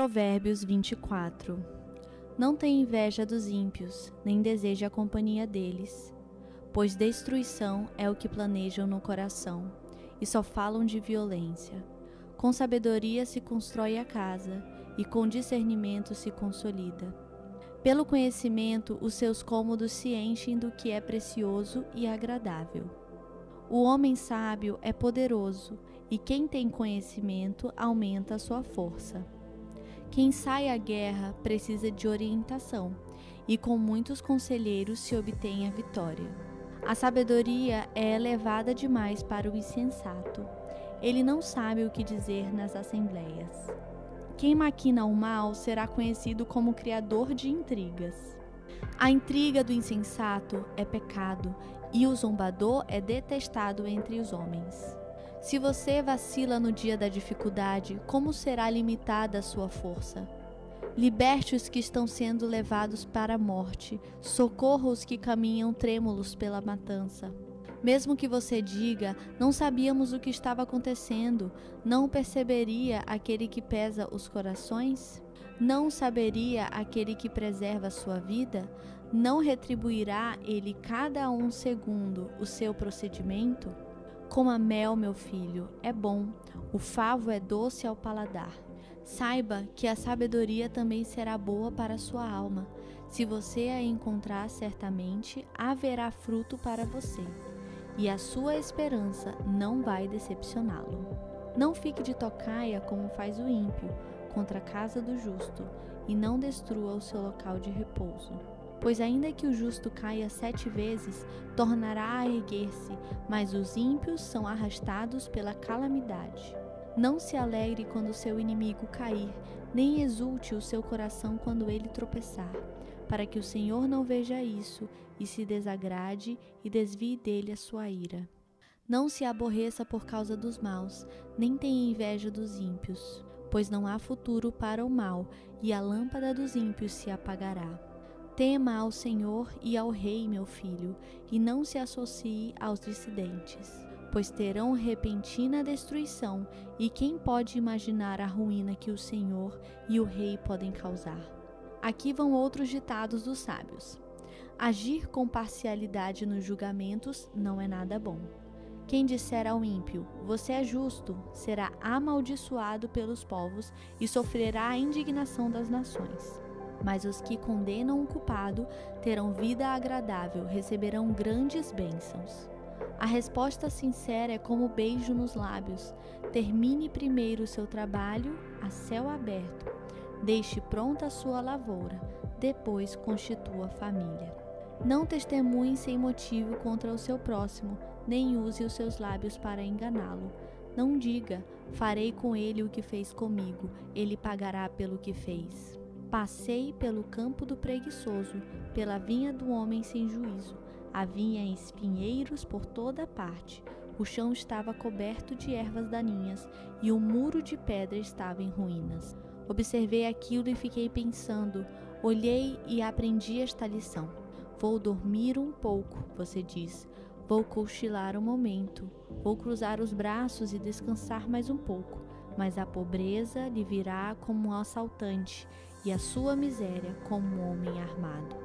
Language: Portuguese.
Provérbios 24 Não tenha inveja dos ímpios, nem deseje a companhia deles, pois destruição é o que planejam no coração, e só falam de violência. Com sabedoria se constrói a casa, e com discernimento se consolida. Pelo conhecimento, os seus cômodos se enchem do que é precioso e agradável. O homem sábio é poderoso, e quem tem conhecimento aumenta a sua força. Quem sai à guerra precisa de orientação, e com muitos conselheiros se obtém a vitória. A sabedoria é elevada demais para o insensato. Ele não sabe o que dizer nas assembleias. Quem maquina o mal será conhecido como criador de intrigas. A intriga do insensato é pecado, e o zombador é detestado entre os homens. Se você vacila no dia da dificuldade, como será limitada a sua força? Liberte os que estão sendo levados para a morte, socorra os que caminham trêmulos pela matança. Mesmo que você diga, não sabíamos o que estava acontecendo, não perceberia aquele que pesa os corações? Não saberia aquele que preserva a sua vida? Não retribuirá ele cada um segundo o seu procedimento? Coma mel, meu filho, é bom, o favo é doce ao paladar. Saiba que a sabedoria também será boa para sua alma. Se você a encontrar, certamente haverá fruto para você, e a sua esperança não vai decepcioná-lo. Não fique de tocaia como faz o ímpio contra a casa do justo, e não destrua o seu local de repouso. Pois ainda que o justo caia sete vezes, tornará a erguer-se, mas os ímpios são arrastados pela calamidade. Não se alegre quando seu inimigo cair, nem exulte o seu coração quando ele tropeçar, para que o Senhor não veja isso e se desagrade e desvie dele a sua ira. Não se aborreça por causa dos maus, nem tenha inveja dos ímpios, pois não há futuro para o mal, e a lâmpada dos ímpios se apagará. Tema ao Senhor e ao Rei, meu filho, e não se associe aos dissidentes, pois terão repentina destruição, e quem pode imaginar a ruína que o Senhor e o Rei podem causar? Aqui vão outros ditados dos sábios. Agir com parcialidade nos julgamentos não é nada bom. Quem disser ao ímpio, você é justo, será amaldiçoado pelos povos e sofrerá a indignação das nações mas os que condenam o culpado terão vida agradável, receberão grandes bênçãos. A resposta sincera é como beijo nos lábios. Termine primeiro o seu trabalho a céu aberto. Deixe pronta a sua lavoura, depois constitua a família. Não testemunhe sem motivo contra o seu próximo, nem use os seus lábios para enganá-lo. Não diga: farei com ele o que fez comigo, ele pagará pelo que fez. Passei pelo campo do preguiçoso, pela vinha do homem sem juízo. Havia espinheiros por toda parte. O chão estava coberto de ervas daninhas e o muro de pedra estava em ruínas. Observei aquilo e fiquei pensando. Olhei e aprendi esta lição. Vou dormir um pouco, você diz. Vou cochilar um momento. Vou cruzar os braços e descansar mais um pouco. Mas a pobreza lhe virá como um assaltante e a sua miséria como um homem armado.